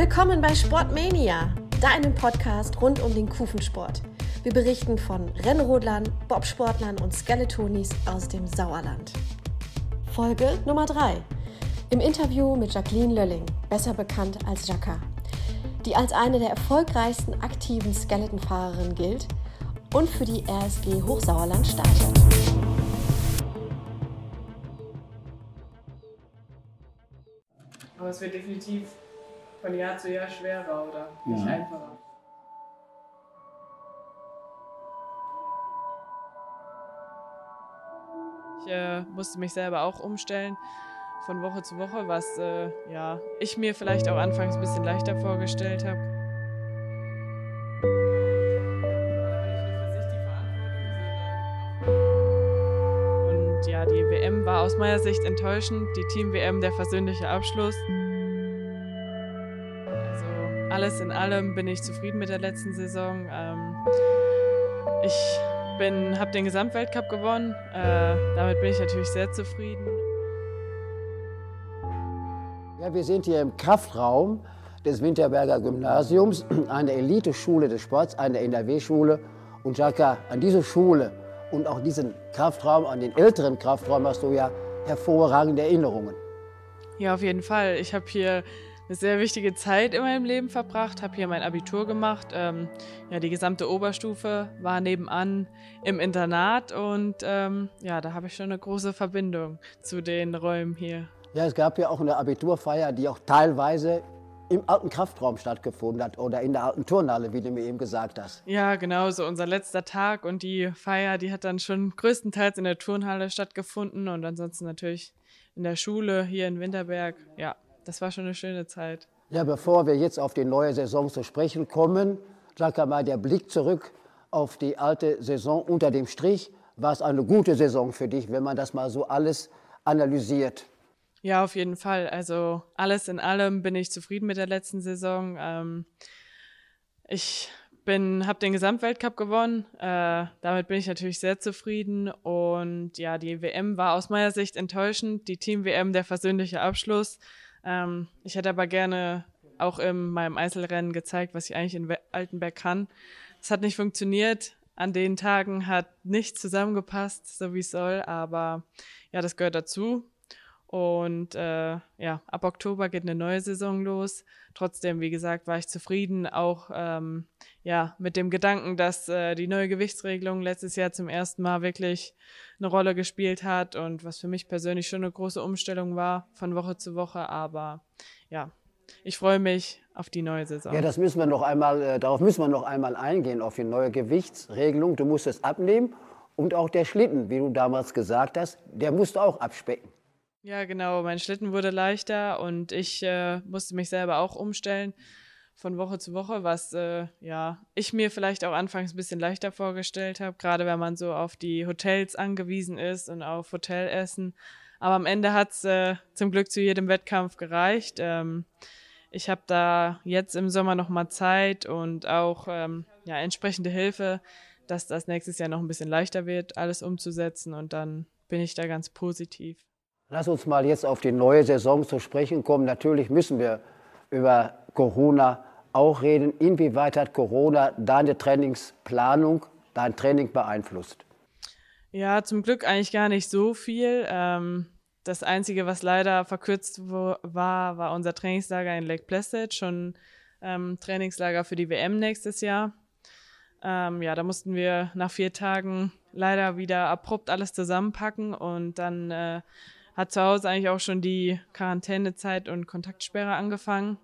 Willkommen bei Sportmania, deinem Podcast rund um den Kufensport. Wir berichten von Rennrodlern, Bobsportlern und Skeletonis aus dem Sauerland. Folge Nummer 3. Im Interview mit Jacqueline Lölling, besser bekannt als Jacka, die als eine der erfolgreichsten aktiven Skeletonfahrerinnen gilt und für die RSG Hochsauerland startet. Aber es wird definitiv von Jahr zu Jahr schwerer oder nicht Ja. einfacher. Ich äh, musste mich selber auch umstellen von Woche zu Woche, was äh, ja, ich mir vielleicht auch anfangs ein bisschen leichter vorgestellt habe. Und ja, die WM war aus meiner Sicht enttäuschend. Die Team-WM der versöhnliche Abschluss. Alles in allem bin ich zufrieden mit der letzten Saison. Ähm, ich habe den Gesamtweltcup gewonnen. Äh, damit bin ich natürlich sehr zufrieden. Ja, wir sind hier im Kraftraum des Winterberger Gymnasiums, eine Eliteschule des Sports, eine NRW-Schule. Und Jacka, an diese Schule und auch diesen Kraftraum, an den älteren Kraftraum hast du ja hervorragende Erinnerungen. Ja, auf jeden Fall. Ich habe hier eine sehr wichtige Zeit in meinem Leben verbracht, habe hier mein Abitur gemacht. Ähm, ja, die gesamte Oberstufe war nebenan im Internat und ähm, ja, da habe ich schon eine große Verbindung zu den Räumen hier. Ja, es gab ja auch eine Abiturfeier, die auch teilweise im alten Kraftraum stattgefunden hat oder in der alten Turnhalle, wie du mir eben gesagt hast. Ja, genau, so unser letzter Tag und die Feier, die hat dann schon größtenteils in der Turnhalle stattgefunden und ansonsten natürlich in der Schule hier in Winterberg. Ja, das war schon eine schöne Zeit. Ja, bevor wir jetzt auf die neue Saison zu sprechen kommen, Jacka, mal der Blick zurück auf die alte Saison unter dem Strich. War es eine gute Saison für dich, wenn man das mal so alles analysiert? Ja, auf jeden Fall. Also alles in allem bin ich zufrieden mit der letzten Saison. Ähm, ich bin, habe den Gesamtweltcup gewonnen. Äh, damit bin ich natürlich sehr zufrieden. Und ja, die WM war aus meiner Sicht enttäuschend. Die Team-WM der versöhnliche Abschluss. Ähm, ich hätte aber gerne auch in meinem Einzelrennen gezeigt, was ich eigentlich in Altenberg kann. Es hat nicht funktioniert. An den Tagen hat nichts zusammengepasst, so wie es soll. Aber ja, das gehört dazu. Und äh, ja, ab Oktober geht eine neue Saison los. Trotzdem, wie gesagt, war ich zufrieden, auch ähm, ja, mit dem Gedanken, dass äh, die neue Gewichtsregelung letztes Jahr zum ersten Mal wirklich eine Rolle gespielt hat und was für mich persönlich schon eine große Umstellung war von Woche zu Woche. Aber ja, ich freue mich auf die neue Saison. Ja, das müssen wir noch einmal, äh, darauf müssen wir noch einmal eingehen, auf die neue Gewichtsregelung. Du musst es abnehmen und auch der Schlitten, wie du damals gesagt hast, der musste auch abspecken. Ja, genau. Mein Schlitten wurde leichter und ich äh, musste mich selber auch umstellen von Woche zu Woche, was äh, ja ich mir vielleicht auch anfangs ein bisschen leichter vorgestellt habe, gerade wenn man so auf die Hotels angewiesen ist und auf Hotelessen. Aber am Ende hat's äh, zum Glück zu jedem Wettkampf gereicht. Ähm, ich habe da jetzt im Sommer noch mal Zeit und auch ähm, ja entsprechende Hilfe, dass das nächstes Jahr noch ein bisschen leichter wird, alles umzusetzen und dann bin ich da ganz positiv. Lass uns mal jetzt auf die neue Saison zu sprechen kommen. Natürlich müssen wir über Corona auch reden. Inwieweit hat Corona deine Trainingsplanung, dein Training beeinflusst? Ja, zum Glück eigentlich gar nicht so viel. Ähm, das Einzige, was leider verkürzt war, war unser Trainingslager in Lake Placid, schon ähm, Trainingslager für die WM nächstes Jahr. Ähm, ja, da mussten wir nach vier Tagen leider wieder abrupt alles zusammenpacken und dann äh, hat zu Hause eigentlich auch schon die Quarantänezeit und Kontaktsperre angefangen.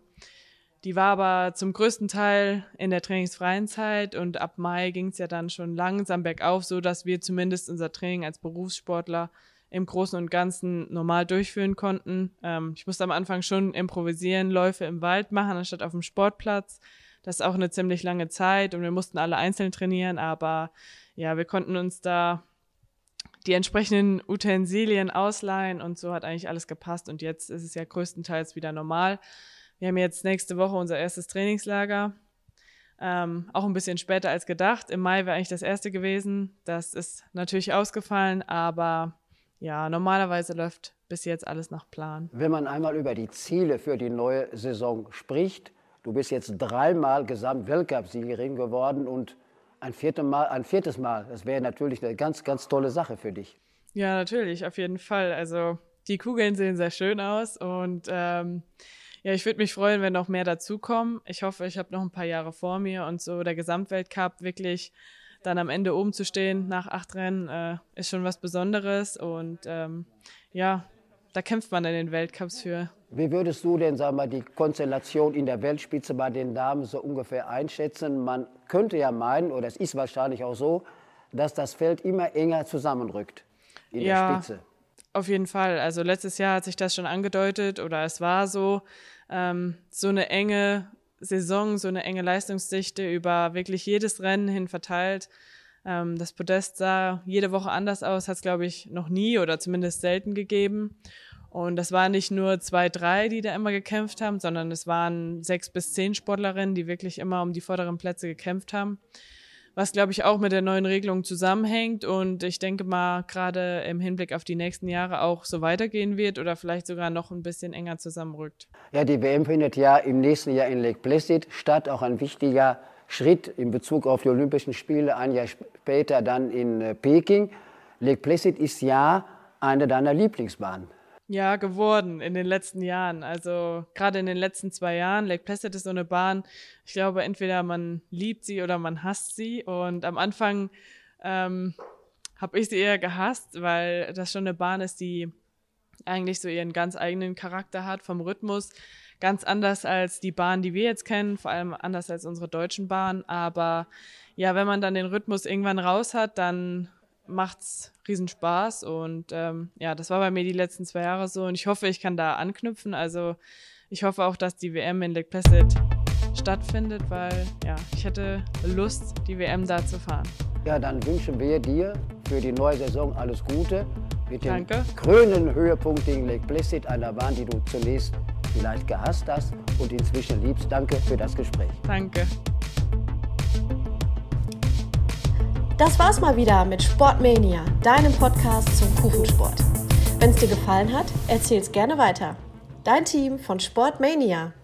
Die war aber zum größten Teil in der trainingsfreien Zeit und ab Mai ging es ja dann schon langsam bergauf, so dass wir zumindest unser Training als Berufssportler im Großen und Ganzen normal durchführen konnten. Ähm, ich musste am Anfang schon improvisieren, Läufe im Wald machen, anstatt auf dem Sportplatz. Das ist auch eine ziemlich lange Zeit und wir mussten alle einzeln trainieren, aber ja, wir konnten uns da die entsprechenden Utensilien ausleihen und so hat eigentlich alles gepasst und jetzt ist es ja größtenteils wieder normal. Wir haben jetzt nächste Woche unser erstes Trainingslager. Ähm, auch ein bisschen später als gedacht. Im Mai wäre eigentlich das erste gewesen. Das ist natürlich ausgefallen, aber ja, normalerweise läuft bis jetzt alles nach Plan. Wenn man einmal über die Ziele für die neue Saison spricht Du bist jetzt dreimal Gesamtweltcup-Siegerin geworden und ein, vierte Mal, ein viertes Mal. Das wäre natürlich eine ganz, ganz tolle Sache für dich. Ja, natürlich, auf jeden Fall. Also die Kugeln sehen sehr schön aus und ähm, ja, ich würde mich freuen, wenn noch mehr dazukommen. Ich hoffe, ich habe noch ein paar Jahre vor mir und so der Gesamtweltcup wirklich dann am Ende oben zu stehen nach acht Rennen äh, ist schon was Besonderes und ähm, ja, da kämpft man in den Weltcups für. Wie würdest du denn sag mal, die Konstellation in der Weltspitze bei den Damen so ungefähr einschätzen? Man könnte ja meinen, oder es ist wahrscheinlich auch so, dass das Feld immer enger zusammenrückt in ja, der Spitze. Auf jeden Fall. Also letztes Jahr hat sich das schon angedeutet oder es war so, ähm, so eine enge Saison, so eine enge Leistungsdichte über wirklich jedes Rennen hin verteilt. Ähm, das Podest sah jede Woche anders aus, hat es, glaube ich, noch nie oder zumindest selten gegeben. Und das waren nicht nur zwei, drei, die da immer gekämpft haben, sondern es waren sechs bis zehn Sportlerinnen, die wirklich immer um die vorderen Plätze gekämpft haben was glaube ich auch mit der neuen Regelung zusammenhängt und ich denke mal gerade im Hinblick auf die nächsten Jahre auch so weitergehen wird oder vielleicht sogar noch ein bisschen enger zusammenrückt. Ja, die WM findet ja im nächsten Jahr in Lake Placid statt, auch ein wichtiger Schritt in Bezug auf die Olympischen Spiele, ein Jahr später dann in äh, Peking. Lake Placid ist ja eine deiner Lieblingsbahnen. Ja, geworden in den letzten Jahren. Also gerade in den letzten zwei Jahren. Lake Placid ist so eine Bahn, ich glaube, entweder man liebt sie oder man hasst sie. Und am Anfang ähm, habe ich sie eher gehasst, weil das schon eine Bahn ist, die eigentlich so ihren ganz eigenen Charakter hat vom Rhythmus. Ganz anders als die Bahn, die wir jetzt kennen, vor allem anders als unsere deutschen Bahnen. Aber ja, wenn man dann den Rhythmus irgendwann raus hat, dann macht's riesen Spaß und ähm, ja, das war bei mir die letzten zwei Jahre so und ich hoffe, ich kann da anknüpfen. Also ich hoffe auch, dass die WM in Lake Placid stattfindet, weil ja, ich hätte Lust, die WM da zu fahren. Ja, dann wünschen wir dir für die neue Saison alles Gute mit dem Danke. grünen Höhepunkt in Lake Placid, einer Bahn, die du zunächst vielleicht gehasst hast und inzwischen liebst. Danke für das Gespräch. Danke. Das war's mal wieder mit Sportmania, deinem Podcast zum Kuchensport. Wenn es dir gefallen hat, erzähl's gerne weiter. Dein Team von Sportmania.